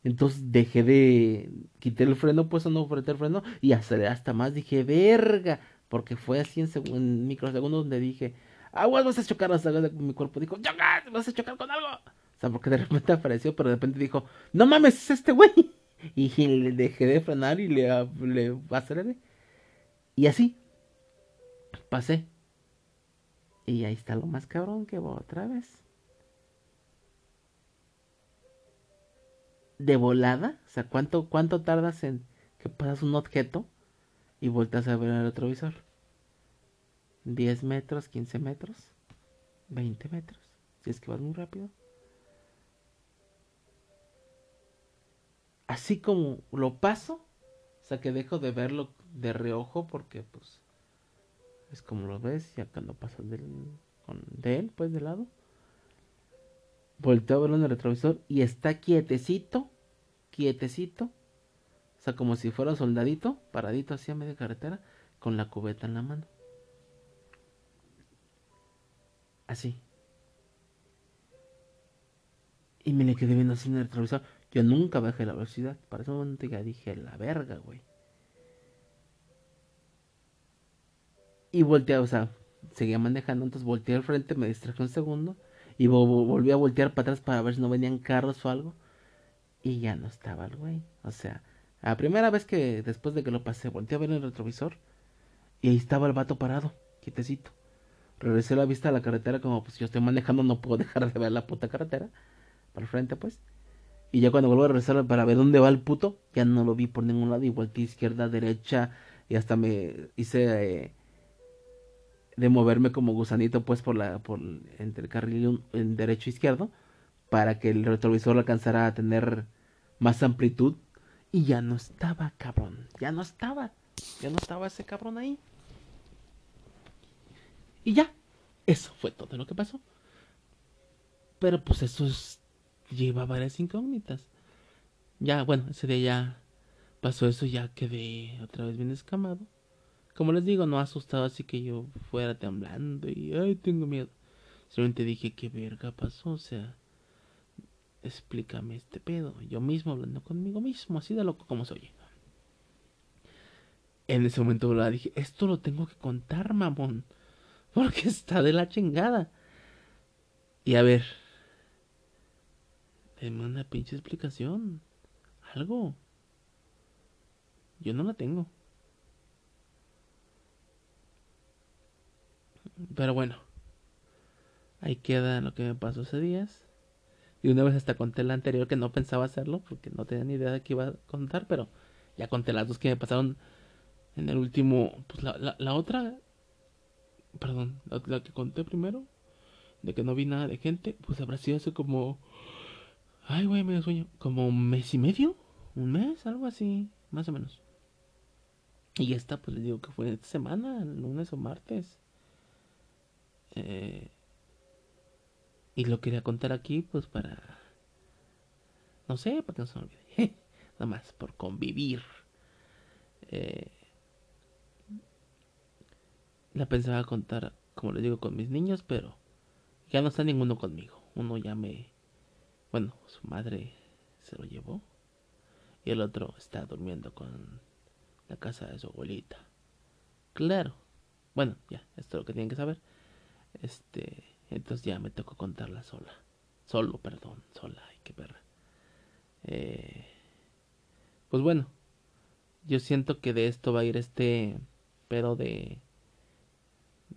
Entonces dejé de. Quité el freno, pues no apreté el freno y aceleré hasta más. Dije, verga. Porque fue así en, en microsegundos donde dije, aguas, vas a chocar. Hasta mi cuerpo dijo, chocar, vas a chocar con algo. O sea, porque de repente apareció, pero de repente dijo, no mames, es este güey. Y le dejé de frenar y le, le aceleré. Y así pasé. Y ahí está lo más cabrón que va otra vez. De volada, o sea, ¿cuánto, cuánto tardas en que pasas un objeto y vueltas a ver el retrovisor? ¿10 metros, 15 metros, 20 metros? Si es que vas muy rápido. Así como lo paso, o sea que dejo de verlo de reojo porque pues es como lo ves, ya cuando pasas de él, pues de lado. Volteo a verlo en el retrovisor y está quietecito, quietecito. O sea, como si fuera soldadito, paradito así a media carretera, con la cubeta en la mano. Así. Y me le quedé viendo así en el retrovisor. Yo nunca bajé la velocidad. Para ese momento ya dije, la verga, güey. Y volteé, o sea, seguía manejando, entonces volteé al frente, me distraje un segundo y volví a voltear para atrás para ver si no venían carros o algo. Y ya no estaba el güey. O sea, la primera vez que después de que lo pasé, volteé a ver el retrovisor y ahí estaba el vato parado, quietecito. Regresé la vista a la carretera como pues yo estoy manejando, no puedo dejar de ver la puta carretera. Para el frente pues. Y ya cuando vuelvo a regresar para ver dónde va el puto, ya no lo vi por ningún lado y volteé izquierda, derecha y hasta me hice... Eh, de moverme como gusanito pues por la por entre el carril en derecho e izquierdo para que el retrovisor alcanzara a tener más amplitud y ya no estaba cabrón ya no estaba ya no estaba ese cabrón ahí y ya Eso fue todo lo que pasó. Pero pues eso es, lleva varias incógnitas. Ya, bueno, ese día ya pasó eso, ya quedé otra vez bien escamado. Como les digo, no asustado así que yo fuera temblando y ay, tengo miedo. Simplemente dije, ¿qué verga pasó? O sea, explícame este pedo. Yo mismo hablando conmigo mismo, así de loco como soy. En ese momento la dije, esto lo tengo que contar, mamón. Porque está de la chingada. Y a ver, denme una pinche explicación. Algo. Yo no la tengo. Pero bueno. Ahí queda lo que me pasó ese días. Y una vez hasta conté la anterior que no pensaba hacerlo porque no tenía ni idea de qué iba a contar, pero ya conté las dos que me pasaron en el último. Pues la, la, otra. Perdón, la, la, que conté primero. De que no vi nada de gente. Pues habrá sido hace como. Ay, güey, medio sueño. Como un mes y medio. Un mes, algo así. Más o menos. Y esta, pues les digo que fue esta semana, lunes o martes. Eh, y lo quería contar aquí, pues para. No sé, para que no se me olvide. Nada más, por convivir. Eh, la pensaba contar, como les digo, con mis niños, pero ya no está ninguno conmigo. Uno ya me. Bueno, su madre se lo llevó. Y el otro está durmiendo con la casa de su abuelita. Claro. Bueno, ya, esto es lo que tienen que saber. Este, entonces ya me tocó contarla sola. Solo, perdón, sola, ay, qué perra. Eh, pues bueno, yo siento que de esto va a ir este pero de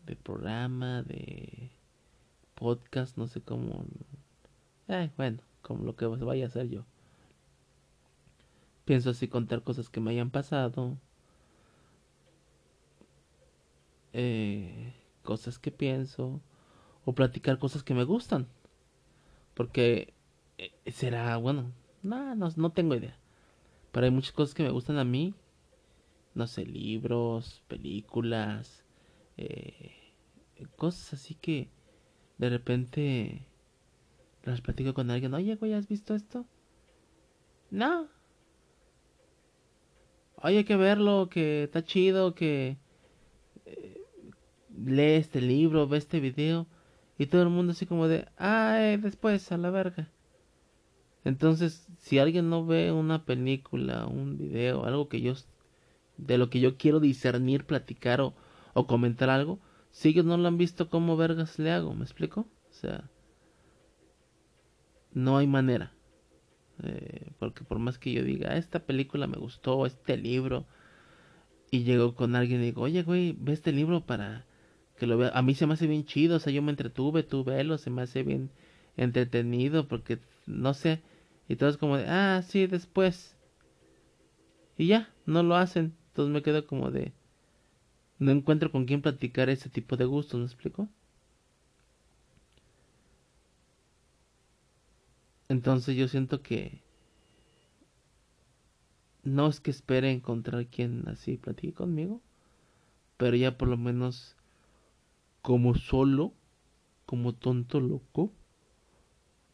de programa, de podcast, no sé cómo. Eh, bueno, como lo que vaya a hacer yo. Pienso así contar cosas que me hayan pasado. Eh, cosas que pienso. O platicar cosas que me gustan. Porque eh, será, bueno, no, no, no tengo idea. Pero hay muchas cosas que me gustan a mí. No sé, libros, películas, eh, cosas así que de repente las platico con alguien. Oye, güey, ¿has visto esto? No. Oye, hay que verlo, que está chido, que lee este libro, ve este video. Y todo el mundo así como de, ay, después, a la verga. Entonces, si alguien no ve una película, un video, algo que yo, de lo que yo quiero discernir, platicar o, o comentar algo, si ellos no lo han visto, ¿cómo vergas le hago? ¿Me explico? O sea, no hay manera. Eh, porque por más que yo diga, esta película me gustó, este libro, y llego con alguien y digo, oye, güey, ve este libro para que lo vea. A mí se me hace bien chido, o sea, yo me entretuve, tú velo, se me hace bien entretenido, porque no sé. Y todo es como de, ah, sí, después. Y ya, no lo hacen. Entonces me quedo como de, no encuentro con quién platicar ese tipo de gustos, ¿me explico? Entonces yo siento que no es que espere encontrar quien así platique conmigo, pero ya por lo menos como solo, como tonto loco,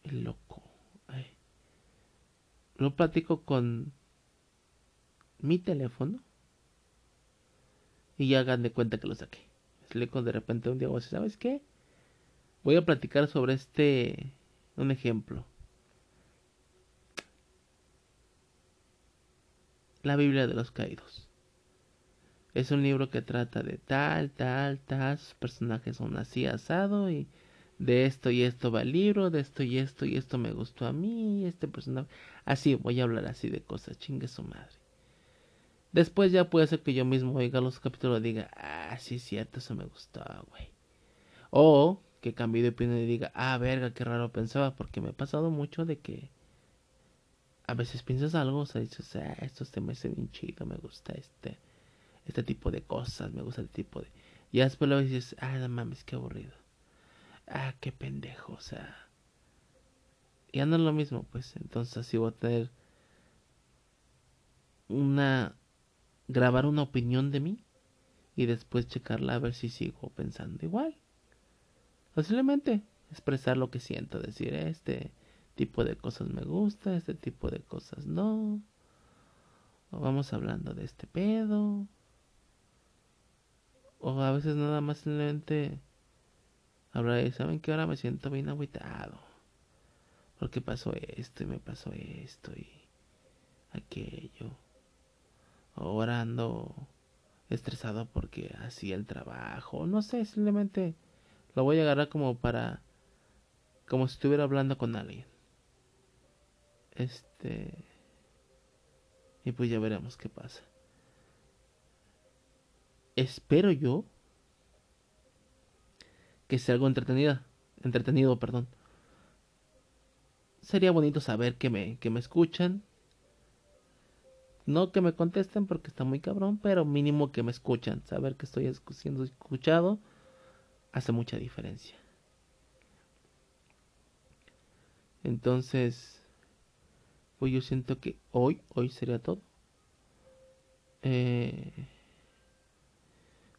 el loco. Ay. No platico con mi teléfono y ya hagan de cuenta que lo saqué. con de repente un día voy a decir, ¿sabes qué? Voy a platicar sobre este, un ejemplo. La Biblia de los Caídos. Es un libro que trata de tal, tal, tal, sus personajes son así asado y de esto y esto va el libro, de esto y esto y esto me gustó a mí, este personaje. Así, voy a hablar así de cosas, chingue su madre. Después ya puede ser que yo mismo oiga los capítulos y diga, ah, sí cierto, eso me gustó, güey. O que cambie de opinión y diga, ah, verga, qué raro pensaba, porque me ha pasado mucho de que a veces piensas algo, o sea, dices, ah, esto se me hace bien chido, me gusta este, este tipo de cosas, me gusta este tipo de... Y después lo dices, ah, no mames, qué aburrido. Ah, qué pendejo, o sea... Ya no es lo mismo, pues, entonces así voy a tener una... grabar una opinión de mí y después checarla a ver si sigo pensando igual. Posiblemente expresar lo que siento, decir este tipo de cosas me gusta, este tipo de cosas no. O vamos hablando de este pedo. O a veces nada más simplemente hablar y saben que ahora me siento bien agüitado. Porque pasó esto y me pasó esto y aquello. Ahora ando estresado porque así el trabajo. No sé, simplemente lo voy a agarrar como para... Como si estuviera hablando con alguien. Este... Y pues ya veremos qué pasa. Espero yo que sea algo entretenida, entretenido, perdón. Sería bonito saber que me, que me escuchan. No que me contesten porque está muy cabrón, pero mínimo que me escuchan. Saber que estoy siendo escuchado hace mucha diferencia. Entonces, pues yo siento que hoy, hoy sería todo. Eh,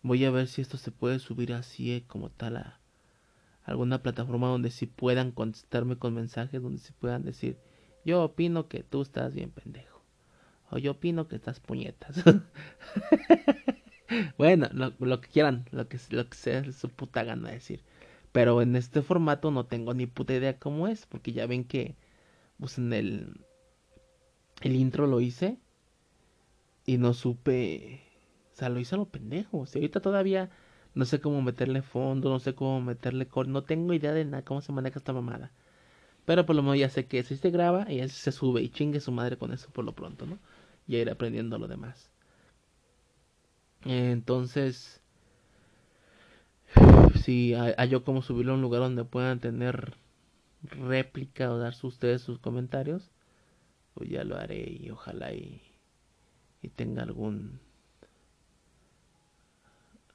voy a ver si esto se puede subir así eh, como tal a alguna plataforma donde si puedan contestarme con mensajes, donde si puedan decir, yo opino que tú estás bien pendejo. O yo opino que estás puñetas. bueno, lo, que quieran, lo que, lo que sea su puta gana decir. Pero en este formato no tengo ni puta idea cómo es, porque ya ven que pues en el el intro lo hice y no supe, sea, lo hice a lo pendejo. O ahorita todavía no sé cómo meterle fondo, no sé cómo meterle core, no tengo idea de nada cómo se maneja esta mamada. Pero por lo menos ya sé que si se graba y se sube y chingue su madre con eso por lo pronto, ¿no? Y ir aprendiendo lo demás. Entonces, si hay, yo como subirlo a un lugar donde puedan tener réplica o dar ustedes sus comentarios, pues ya lo haré y ojalá y, y tenga algún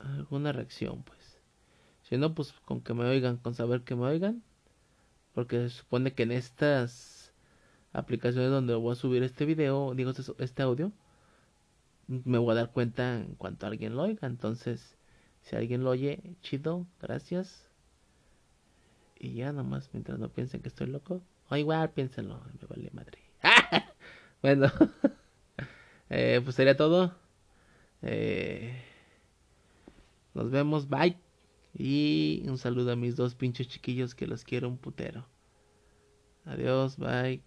alguna reacción pues. Si no pues con que me oigan con saber que me oigan. Porque se supone que en estas aplicaciones donde voy a subir este video digo este, este audio me voy a dar cuenta en cuanto alguien lo oiga. Entonces si alguien lo oye chido gracias. Y ya nomás mientras no piensen que estoy loco. O igual piénsenlo me vale madre. Bueno eh, pues sería todo. Eh, nos vemos bye y un saludo a mis dos pinches chiquillos que los quiero un putero adiós bye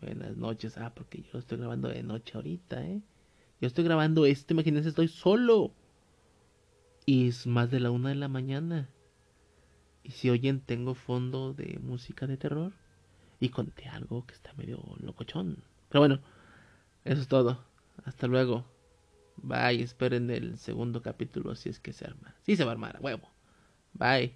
buenas noches ah porque yo estoy grabando de noche ahorita eh yo estoy grabando esto, imagínense, estoy solo. Y es más de la una de la mañana. Y si oyen, tengo fondo de música de terror. Y conté algo que está medio locochón. Pero bueno, eso es todo. Hasta luego. Bye, esperen el segundo capítulo si es que se arma. Sí se va a armar, huevo. Bye.